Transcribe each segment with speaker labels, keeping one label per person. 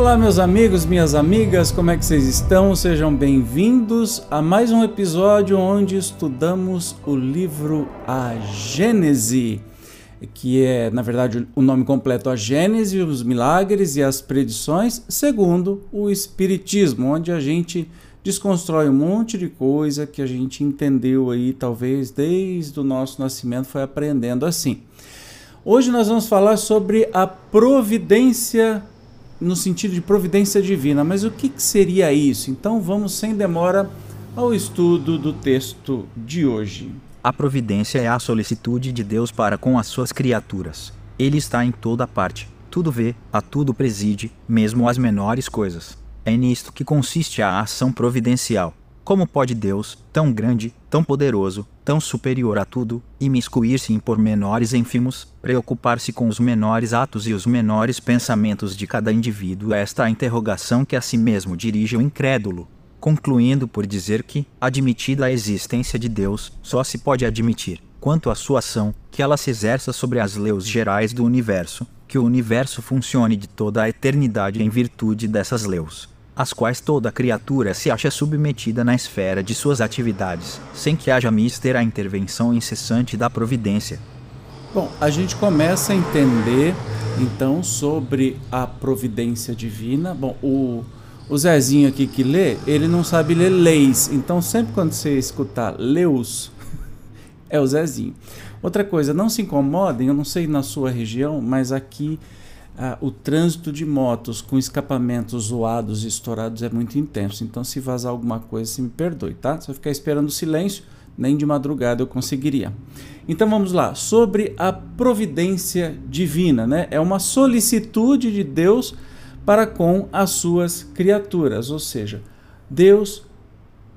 Speaker 1: Olá, meus amigos, minhas amigas, como é que vocês estão? Sejam bem-vindos a mais um episódio onde estudamos o livro A Gênese, que é, na verdade, o nome completo A Gênese, os milagres e as predições, segundo o Espiritismo, onde a gente desconstrói um monte de coisa que a gente entendeu aí, talvez desde o nosso nascimento, foi aprendendo assim. Hoje nós vamos falar sobre a providência no sentido de providência divina. Mas o que, que seria isso? Então vamos sem demora ao estudo do texto de hoje.
Speaker 2: A providência é a solicitude de Deus para com as suas criaturas. Ele está em toda parte, tudo vê, a tudo preside, mesmo as menores coisas. É nisto que consiste a ação providencial. Como pode Deus, tão grande, tão poderoso, tão superior a tudo, imiscuir-se em pormenores ínfimos, preocupar-se com os menores atos e os menores pensamentos de cada indivíduo? Esta é a interrogação que a si mesmo dirige o incrédulo, concluindo por dizer que, admitida a existência de Deus, só se pode admitir, quanto à sua ação, que ela se exerça sobre as leis gerais do universo, que o universo funcione de toda a eternidade em virtude dessas leis às quais toda criatura se acha submetida na esfera de suas atividades, sem que haja mister a intervenção incessante da providência.
Speaker 1: Bom, a gente começa a entender então sobre a providência divina. Bom, o, o Zezinho aqui que lê, ele não sabe ler leis, então sempre quando você escutar leus, é o Zezinho. Outra coisa, não se incomodem, eu não sei na sua região, mas aqui ah, o trânsito de motos com escapamentos zoados e estourados é muito intenso. Então, se vazar alguma coisa, se me perdoe, tá? Se eu ficar esperando silêncio, nem de madrugada eu conseguiria. Então vamos lá, sobre a providência divina, né? É uma solicitude de Deus para com as suas criaturas, ou seja, Deus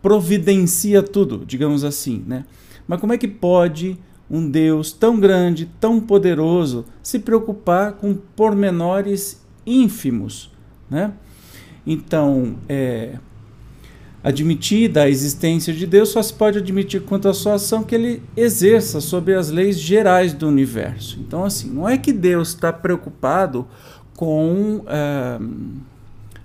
Speaker 1: providencia tudo, digamos assim, né? Mas como é que pode um Deus tão grande, tão poderoso, se preocupar com pormenores ínfimos, né? Então, é, admitida a existência de Deus, só se pode admitir quanto à sua ação que ele exerça sobre as leis gerais do universo. Então, assim, não é que Deus está preocupado com. É,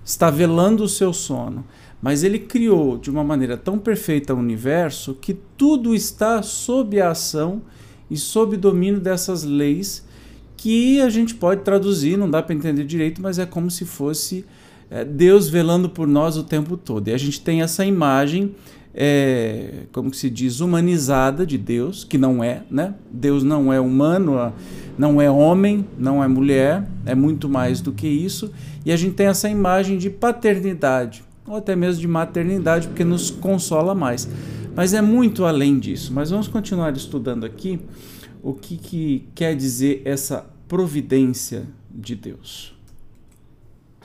Speaker 1: está velando o seu sono, mas ele criou de uma maneira tão perfeita o universo que tudo está sob a ação e sob domínio dessas leis que a gente pode traduzir, não dá para entender direito, mas é como se fosse é, Deus velando por nós o tempo todo. E a gente tem essa imagem, é, como se diz, humanizada de Deus, que não é, né? Deus não é humano, não é homem, não é mulher, é muito mais do que isso. E a gente tem essa imagem de paternidade ou até mesmo de maternidade, porque nos consola mais. Mas é muito além disso. Mas vamos continuar estudando aqui o que, que quer dizer essa providência de Deus.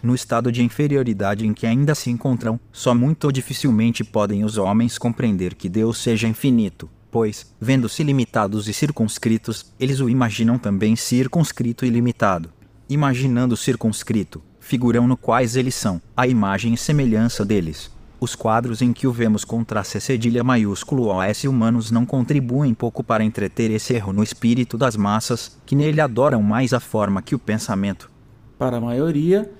Speaker 2: No estado de inferioridade em que ainda se encontram, só muito dificilmente podem os homens compreender que Deus seja infinito, pois, vendo-se limitados e circunscritos, eles o imaginam também circunscrito e limitado. Imaginando circunscrito, figurão no quais eles são, a imagem e semelhança deles. Os quadros em que o vemos com traço cedilha maiúsculo OS humanos não contribuem pouco para entreter esse erro no espírito das massas, que nele adoram mais a forma que o pensamento.
Speaker 1: Para a maioria,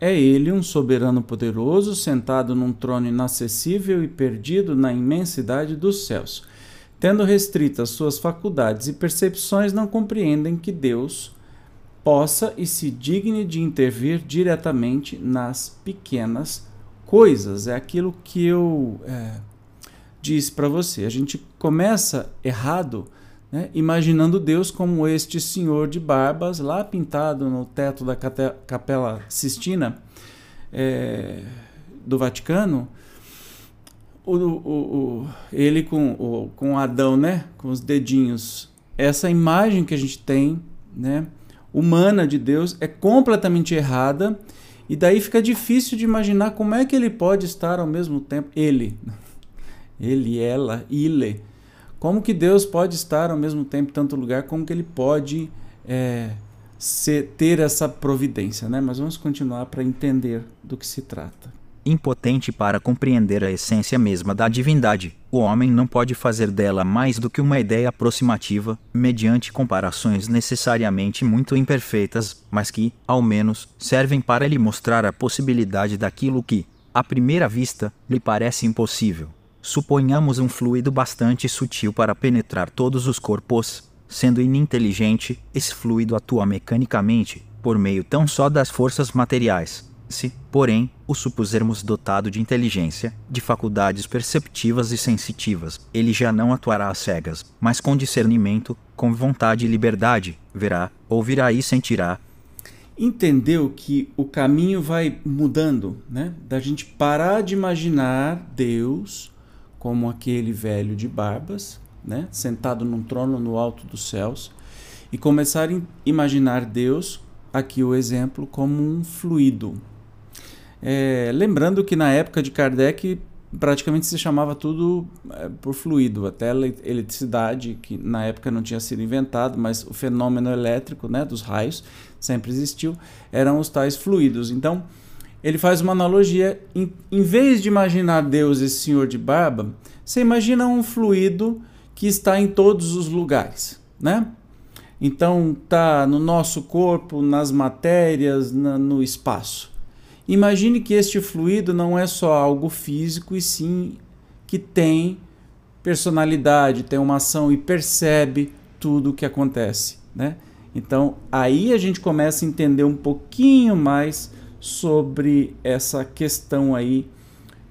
Speaker 1: é ele um soberano poderoso, sentado num trono inacessível e perdido na imensidade dos céus. Tendo restritas suas faculdades e percepções, não compreendem que Deus, possa e se digne de intervir diretamente nas pequenas coisas. É aquilo que eu é, disse para você. A gente começa errado né, imaginando Deus como este senhor de barbas, lá pintado no teto da Capela Sistina é, do Vaticano, o, o, o, ele com, o, com Adão, né, com os dedinhos. Essa imagem que a gente tem, né, humana de Deus, é completamente errada. E daí fica difícil de imaginar como é que ele pode estar ao mesmo tempo. Ele, ele, ela, ele como que Deus pode estar ao mesmo tempo em tanto lugar? Como que ele pode é, ser, ter essa providência? Né? Mas vamos continuar para entender do que se trata.
Speaker 2: Impotente para compreender a essência mesma da divindade, o homem não pode fazer dela mais do que uma ideia aproximativa, mediante comparações necessariamente muito imperfeitas, mas que, ao menos, servem para lhe mostrar a possibilidade daquilo que, à primeira vista, lhe parece impossível. Suponhamos um fluido bastante sutil para penetrar todos os corpos. Sendo ininteligente, esse fluido atua mecanicamente, por meio tão só das forças materiais. Se, porém, o supusermos dotado de inteligência, de faculdades perceptivas e sensitivas, ele já não atuará às cegas, mas com discernimento, com vontade e liberdade, verá, ouvirá e sentirá.
Speaker 1: Entendeu que o caminho vai mudando, né? Da gente parar de imaginar Deus como aquele velho de barbas, né, sentado num trono no alto dos céus, e começar a imaginar Deus, aqui o exemplo, como um fluido. É, lembrando que na época de Kardec praticamente se chamava tudo é, por fluido, até eletricidade, que na época não tinha sido inventado, mas o fenômeno elétrico né, dos raios sempre existiu, eram os tais fluidos. Então, ele faz uma analogia. Em, em vez de imaginar Deus, esse senhor de barba, você imagina um fluido que está em todos os lugares, né? Então tá no nosso corpo, nas matérias, na, no espaço. Imagine que este fluido não é só algo físico e sim que tem personalidade, tem uma ação e percebe tudo o que acontece, né? Então aí a gente começa a entender um pouquinho mais sobre essa questão aí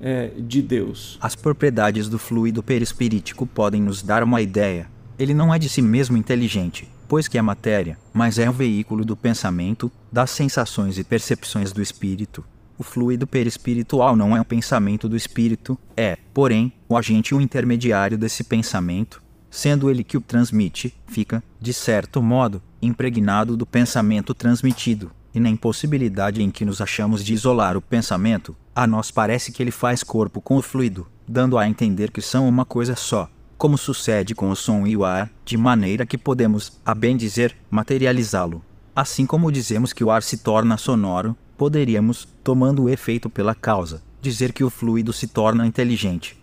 Speaker 1: é, de Deus.
Speaker 2: As propriedades do fluido perispirítico podem nos dar uma ideia. Ele não é de si mesmo inteligente, pois que é matéria, mas é um veículo do pensamento, das sensações e percepções do espírito. O fluido perispiritual não é o pensamento do espírito, é, porém, o agente e o intermediário desse pensamento, sendo ele que o transmite, fica, de certo modo, impregnado do pensamento transmitido e na impossibilidade em que nos achamos de isolar o pensamento, a nós parece que ele faz corpo com o fluido, dando a entender que são uma coisa só, como sucede com o som e o ar, de maneira que podemos, a bem dizer, materializá-lo. Assim como dizemos que o ar se torna sonoro, poderíamos, tomando o efeito pela causa, dizer que o fluido se torna inteligente.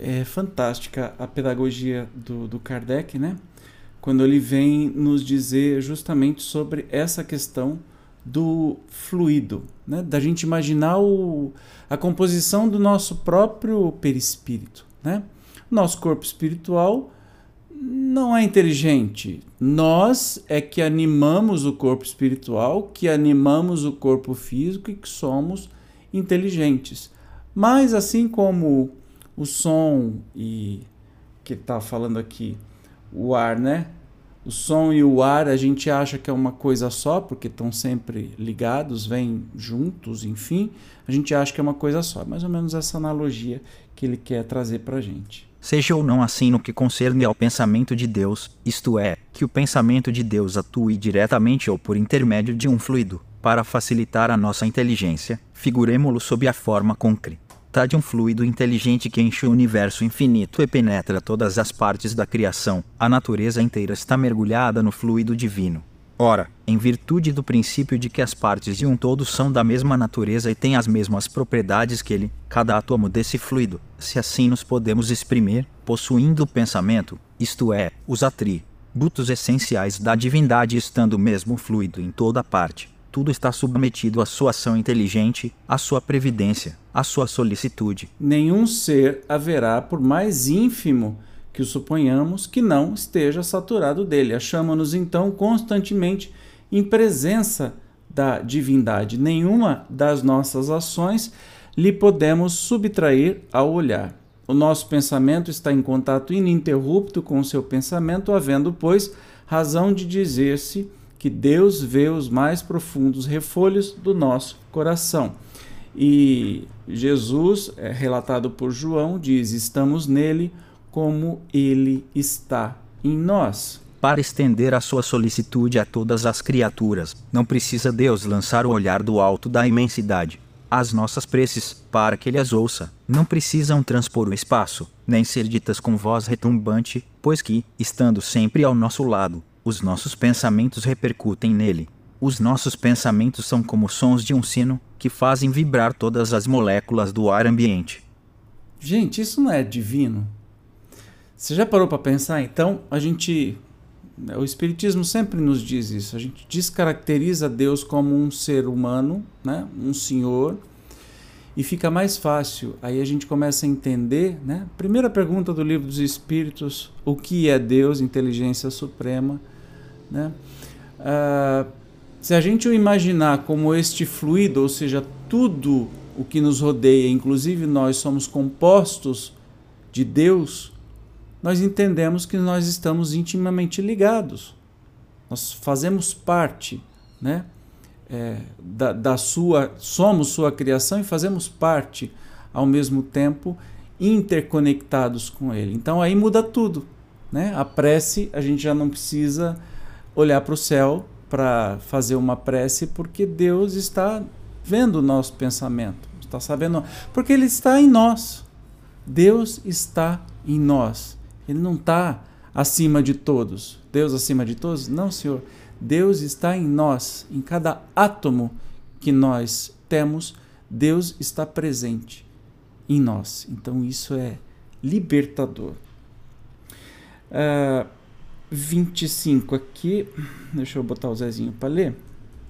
Speaker 1: É fantástica a pedagogia do, do Kardec, né? Quando ele vem nos dizer justamente sobre essa questão do fluido, né? da gente imaginar o, a composição do nosso próprio perispírito. Né? Nosso corpo espiritual não é inteligente. Nós é que animamos o corpo espiritual, que animamos o corpo físico e que somos inteligentes. Mas assim como o som e que está falando aqui, o ar, né? o som e o ar a gente acha que é uma coisa só, porque estão sempre ligados, vêm juntos, enfim, a gente acha que é uma coisa só. Mais ou menos essa analogia que ele quer trazer para a gente.
Speaker 2: Seja ou não assim no que concerne ao pensamento de Deus, isto é, que o pensamento de Deus atue diretamente ou por intermédio de um fluido, para facilitar a nossa inteligência, figuremo-lo sob a forma concreta de um fluido inteligente que enche o universo infinito e penetra todas as partes da criação. A natureza inteira está mergulhada no fluido divino. Ora, em virtude do princípio de que as partes de um todo são da mesma natureza e têm as mesmas propriedades que ele, cada átomo desse fluido, se assim nos podemos exprimir, possuindo o pensamento, isto é, os atributos essenciais da divindade estando o mesmo fluido em toda parte, tudo está submetido à sua ação inteligente, à sua previdência, à sua solicitude.
Speaker 1: Nenhum ser haverá, por mais ínfimo que suponhamos, que não esteja saturado dele. Achamos-nos então constantemente em presença da divindade. Nenhuma das nossas ações lhe podemos subtrair ao olhar. O nosso pensamento está em contato ininterrupto com o seu pensamento, havendo, pois, razão de dizer-se que Deus vê os mais profundos refolhos do nosso coração. E Jesus, é relatado por João, diz: Estamos nele como ele está em nós.
Speaker 2: Para estender a sua solicitude a todas as criaturas, não precisa Deus lançar o olhar do alto da imensidade. As nossas preces, para que ele as ouça, não precisam transpor o espaço, nem ser ditas com voz retumbante, pois que, estando sempre ao nosso lado, os nossos pensamentos repercutem nele. Os nossos pensamentos são como sons de um sino que fazem vibrar todas as moléculas do ar ambiente.
Speaker 1: Gente, isso não é divino? Você já parou para pensar? Então, a gente. O Espiritismo sempre nos diz isso. A gente descaracteriza Deus como um ser humano, né? um senhor, e fica mais fácil. Aí a gente começa a entender, né? Primeira pergunta do livro dos Espíritos: o que é Deus, inteligência suprema? Né? Uh, se a gente o imaginar como este fluido, ou seja, tudo o que nos rodeia, inclusive nós somos compostos de Deus, nós entendemos que nós estamos intimamente ligados. Nós fazemos parte, né? É, da, da sua, somos sua criação e fazemos parte ao mesmo tempo interconectados com Ele. Então aí muda tudo, né? A prece a gente já não precisa olhar para o céu para fazer uma prece, porque Deus está vendo o nosso pensamento, está sabendo, porque Ele está em nós. Deus está em nós. Ele não está acima de todos. Deus acima de todos? Não, Senhor. Deus está em nós, em cada átomo que nós temos, Deus está presente em nós. Então isso é libertador. Uh, 25 aqui. Deixa eu botar o Zezinho para ler.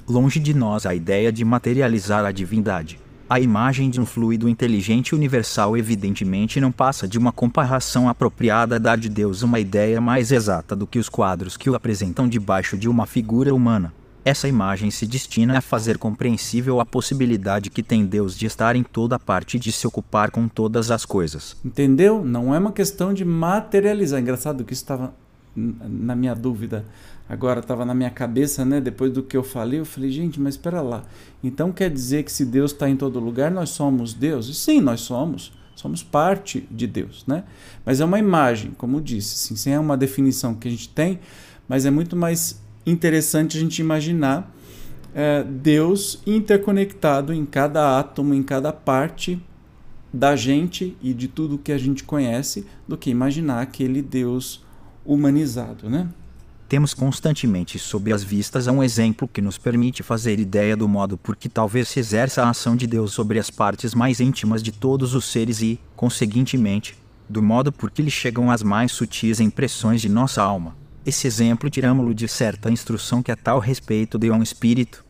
Speaker 2: Longe de nós a ideia de materializar a divindade. A imagem de um fluido inteligente universal evidentemente não passa de uma comparação apropriada a dar de Deus uma ideia mais exata do que os quadros que o apresentam debaixo de uma figura humana. Essa imagem se destina a fazer compreensível a possibilidade que tem Deus de estar em toda parte e de se ocupar com todas as coisas.
Speaker 1: Entendeu? Não é uma questão de materializar. Engraçado que isso estava na minha dúvida agora estava na minha cabeça, né? Depois do que eu falei, eu falei, gente, mas espera lá. Então quer dizer que se Deus está em todo lugar, nós somos Deus? E sim, nós somos. Somos parte de Deus, né? Mas é uma imagem, como disse, assim, sem uma definição que a gente tem, mas é muito mais interessante a gente imaginar é, Deus interconectado em cada átomo, em cada parte da gente e de tudo que a gente conhece, do que imaginar aquele Deus humanizado, né?
Speaker 2: Temos constantemente sob as vistas um exemplo que nos permite fazer ideia do modo por que talvez se exerça a ação de Deus sobre as partes mais íntimas de todos os seres e, conseguintemente, do modo por que lhe chegam as mais sutis impressões de nossa alma. Esse exemplo tiramo-lo de certa instrução que a tal respeito deu a um espírito.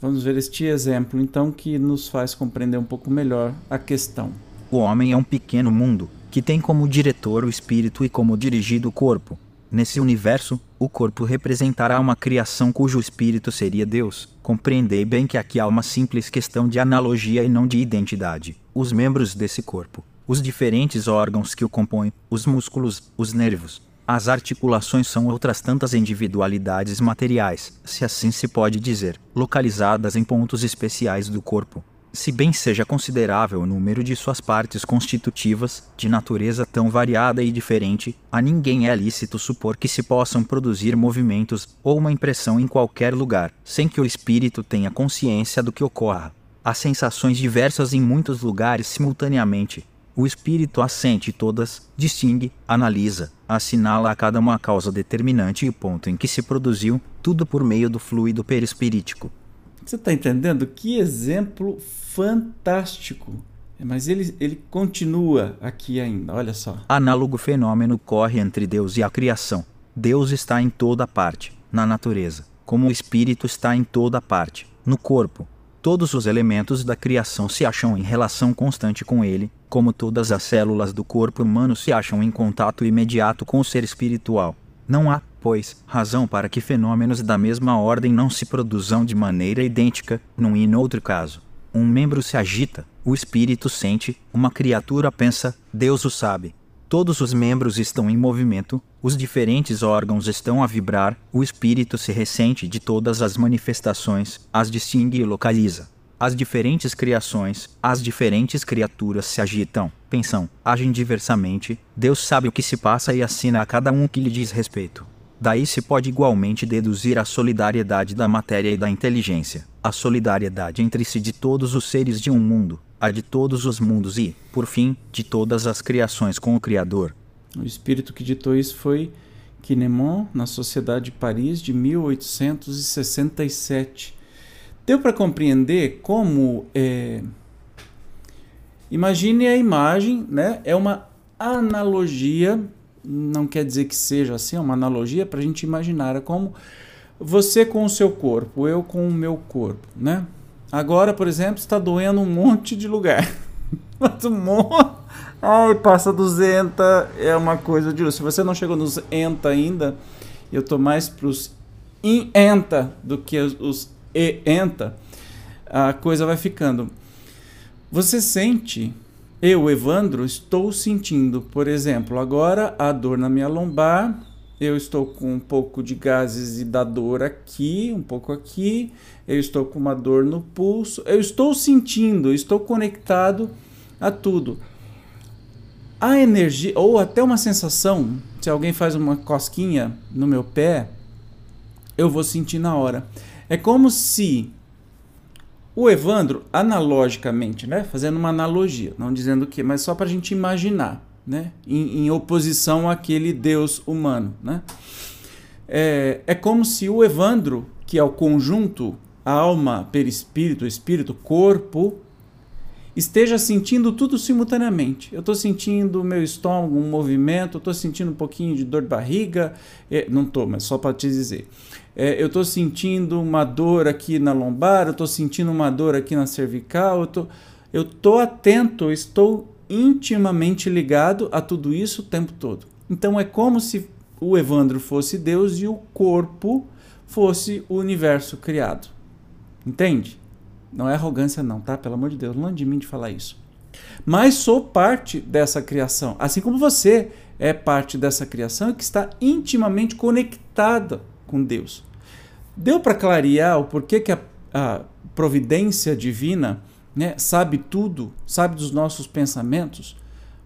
Speaker 1: Vamos ver este exemplo, então, que nos faz compreender um pouco melhor a questão.
Speaker 2: O homem é um pequeno mundo, que tem como diretor o espírito e como dirigido o corpo. Nesse universo, o corpo representará uma criação cujo espírito seria Deus. Compreendei bem que aqui há uma simples questão de analogia e não de identidade. Os membros desse corpo, os diferentes órgãos que o compõem, os músculos, os nervos, as articulações são outras tantas individualidades materiais, se assim se pode dizer, localizadas em pontos especiais do corpo se bem seja considerável o número de suas partes constitutivas, de natureza tão variada e diferente, a ninguém é lícito supor que se possam produzir movimentos ou uma impressão em qualquer lugar, sem que o espírito tenha consciência do que ocorra. Há sensações diversas em muitos lugares simultaneamente. O espírito assente todas, distingue, analisa, assinala a cada uma causa determinante e o ponto em que se produziu, tudo por meio do fluido perispirítico.
Speaker 1: Você está entendendo? Que exemplo fantástico. Mas ele, ele continua aqui ainda, olha só.
Speaker 2: Análogo fenômeno corre entre Deus e a criação. Deus está em toda parte, na natureza, como o Espírito está em toda parte, no corpo. Todos os elementos da criação se acham em relação constante com ele, como todas as células do corpo humano se acham em contato imediato com o ser espiritual. Não há, pois, razão para que fenômenos da mesma ordem não se produzam de maneira idêntica, num e no outro caso. Um membro se agita, o espírito sente, uma criatura pensa, Deus o sabe. Todos os membros estão em movimento, os diferentes órgãos estão a vibrar, o espírito se ressente de todas as manifestações, as distingue e localiza. As diferentes criações, as diferentes criaturas se agitam, pensam, agem diversamente, Deus sabe o que se passa e assina a cada um que lhe diz respeito. Daí se pode igualmente deduzir a solidariedade da matéria e da inteligência, a solidariedade entre si de todos os seres de um mundo, a de todos os mundos e, por fim, de todas as criações com o Criador.
Speaker 1: O espírito que ditou isso foi Quinemon, na Sociedade de Paris, de 1867. Deu para compreender como. É... Imagine a imagem, né? É uma analogia, não quer dizer que seja assim, é uma analogia para a gente imaginar. É como você com o seu corpo, eu com o meu corpo, né? Agora, por exemplo, está doendo um monte de lugar. um monte. Ai, passa dos ENTA, é uma coisa de. Se você não chegou nos ENTA ainda, eu tô mais pros INTA do que os e enta, a coisa vai ficando. Você sente, eu, Evandro, estou sentindo, por exemplo, agora a dor na minha lombar, eu estou com um pouco de gases e da dor aqui, um pouco aqui, eu estou com uma dor no pulso, eu estou sentindo, estou conectado a tudo. A energia, ou até uma sensação, se alguém faz uma cosquinha no meu pé, eu vou sentir na hora. É como se o Evandro, analogicamente, né, fazendo uma analogia, não dizendo o que, mas só para a gente imaginar, né, em, em, oposição àquele Deus humano, né, é, é como se o Evandro, que é o conjunto alma, perispírito, espírito, corpo, esteja sentindo tudo simultaneamente. Eu estou sentindo o meu estômago, um movimento, estou sentindo um pouquinho de dor de barriga, é, não estou, mas só para te dizer. É, eu estou sentindo uma dor aqui na lombar, eu estou sentindo uma dor aqui na cervical, eu eu tô atento, estou intimamente ligado a tudo isso o tempo todo. Então é como se o Evandro fosse Deus e o corpo fosse o universo criado. Entende? Não é arrogância, não, tá? Pelo amor de Deus, longe de mim de falar isso. Mas sou parte dessa criação, assim como você é parte dessa criação que está intimamente conectada com Deus. Deu para clarear o porquê que a, a providência divina né, sabe tudo, sabe dos nossos pensamentos?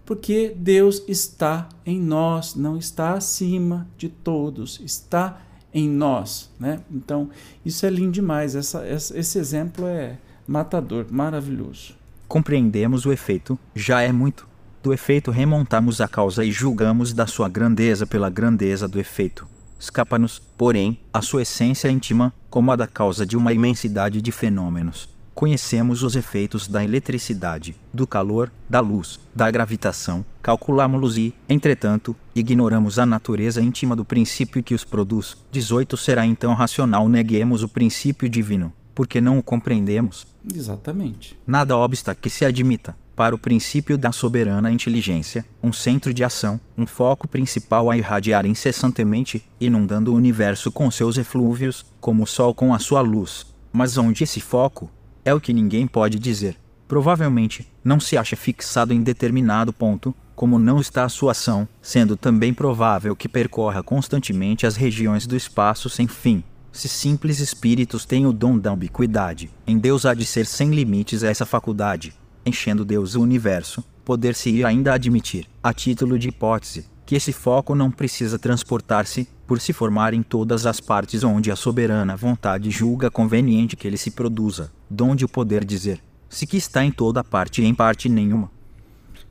Speaker 1: Porque Deus está em nós, não está acima de todos, está em nós, né? Então, isso é lindo demais. Essa, essa, esse exemplo é matador, maravilhoso.
Speaker 2: Compreendemos o efeito, já é muito. Do efeito remontamos a causa e julgamos da sua grandeza pela grandeza do efeito. Escapa-nos, porém, a sua essência íntima, como a da causa de uma imensidade de fenômenos. Conhecemos os efeitos da eletricidade, do calor, da luz, da gravitação, calculamos-los e, entretanto, ignoramos a natureza íntima do princípio que os produz. 18 Será então racional neguemos o princípio divino, porque não o compreendemos?
Speaker 1: Exatamente.
Speaker 2: Nada obsta que se admita, para o princípio da soberana inteligência, um centro de ação, um foco principal a irradiar incessantemente, inundando o universo com seus eflúvios, como o sol com a sua luz. Mas onde esse foco, é o que ninguém pode dizer. Provavelmente não se acha fixado em determinado ponto, como não está a sua ação, sendo também provável que percorra constantemente as regiões do espaço sem fim. Se simples espíritos têm o dom da ubiquidade, em Deus há de ser sem limites essa faculdade, enchendo Deus o universo, poder-se ainda admitir, a título de hipótese, que esse foco não precisa transportar-se, por se formar em todas as partes onde a soberana vontade julga conveniente que ele se produza, donde o poder dizer, se que está em toda parte e em parte nenhuma.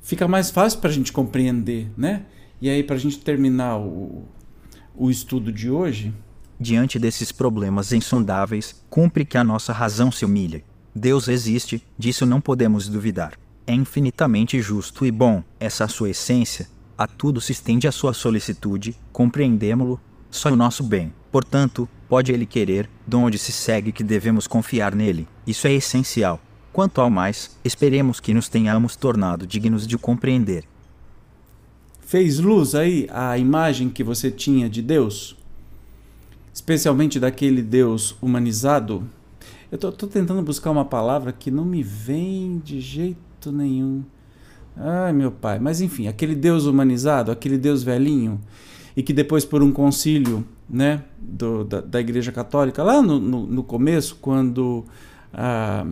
Speaker 1: Fica mais fácil para a gente compreender, né? E aí, para a gente terminar o, o estudo de hoje.
Speaker 2: Diante desses problemas insondáveis, cumpre que a nossa razão se humilhe. Deus existe, disso não podemos duvidar. É infinitamente justo e bom, essa sua essência, a tudo se estende a sua solicitude, compreendemo-lo, só o nosso bem. Portanto, pode ele querer, de onde se segue que devemos confiar nele. Isso é essencial. Quanto ao mais, esperemos que nos tenhamos tornado dignos de compreender.
Speaker 1: Fez luz aí a imagem que você tinha de Deus? Especialmente daquele Deus humanizado? Eu tô, tô tentando buscar uma palavra que não me vem de jeito nenhum. Ai, meu pai. Mas enfim, aquele Deus humanizado, aquele Deus velhinho, e que depois, por um concílio né, do, da, da Igreja Católica, lá no, no, no começo, quando ah,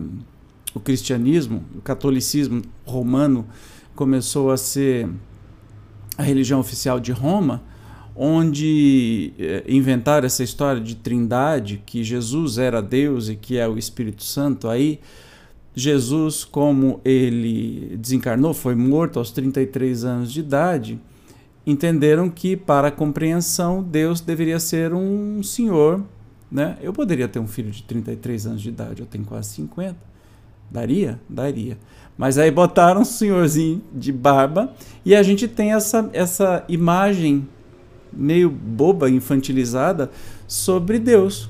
Speaker 1: o cristianismo, o catolicismo romano começou a ser a religião oficial de Roma, onde eh, inventaram essa história de trindade, que Jesus era Deus e que é o Espírito Santo, aí Jesus, como ele desencarnou, foi morto aos 33 anos de idade, entenderam que para a compreensão Deus deveria ser um senhor, né? Eu poderia ter um filho de 33 anos de idade, eu tenho quase 50. Daria? Daria. Mas aí botaram um senhorzinho de barba e a gente tem essa, essa imagem meio boba, infantilizada sobre Deus.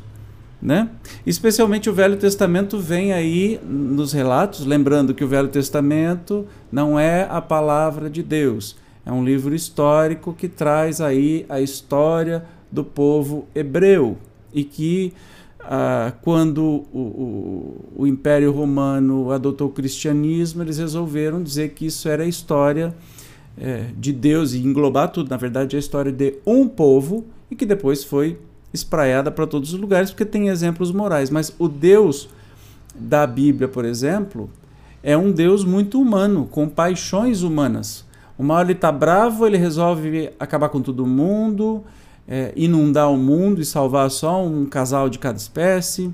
Speaker 1: Né? Especialmente o Velho Testamento vem aí nos relatos, lembrando que o Velho Testamento não é a palavra de Deus, é um livro histórico que traz aí a história do povo hebreu e que ah, quando o, o, o, Império Romano adotou o cristianismo, eles resolveram dizer que isso era a história é, de Deus e englobar tudo. Na verdade, é a história de um povo e que depois foi espraiada para todos os lugares, porque tem exemplos morais. Mas o Deus da Bíblia, por exemplo, é um Deus muito humano, com paixões humanas. Uma hora ele está bravo, ele resolve acabar com todo mundo, é, inundar o mundo e salvar só um casal de cada espécie.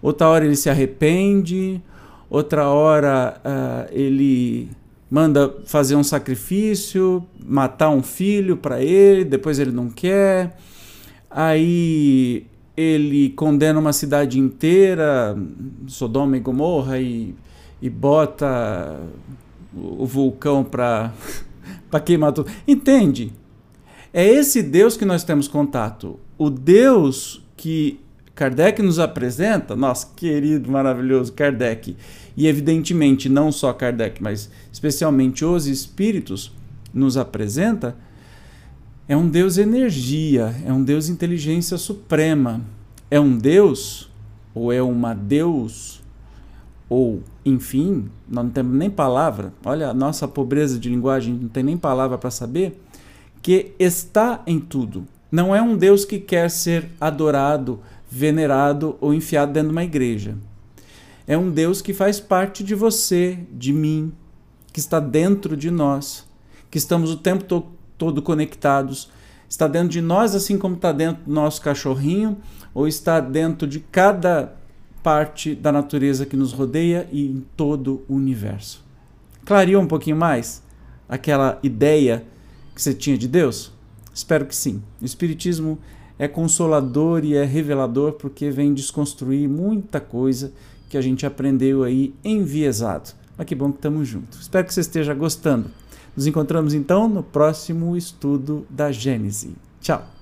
Speaker 1: Outra hora ele se arrepende, outra hora uh, ele manda fazer um sacrifício, matar um filho para ele, depois ele não quer. Aí ele condena uma cidade inteira, Sodoma e Gomorra, e, e bota o vulcão para queimar tudo. Entende? É esse Deus que nós temos contato. O Deus que Kardec nos apresenta, nosso querido, maravilhoso Kardec, e evidentemente não só Kardec, mas especialmente os espíritos, nos apresenta, é um Deus energia, é um Deus inteligência suprema, é um Deus, ou é uma Deus, ou enfim, não temos nem palavra, olha a nossa pobreza de linguagem, não tem nem palavra para saber, que está em tudo. Não é um Deus que quer ser adorado, venerado ou enfiado dentro de uma igreja. É um Deus que faz parte de você, de mim, que está dentro de nós, que estamos o tempo to todo conectados. Está dentro de nós, assim como está dentro do nosso cachorrinho, ou está dentro de cada parte da natureza que nos rodeia e em todo o universo. Clareou um pouquinho mais aquela ideia que você tinha de Deus? Espero que sim. O Espiritismo é consolador e é revelador porque vem desconstruir muita coisa que a gente aprendeu aí enviesado. Mas que bom que estamos juntos. Espero que você esteja gostando. Nos encontramos então no próximo estudo da Gênese. Tchau!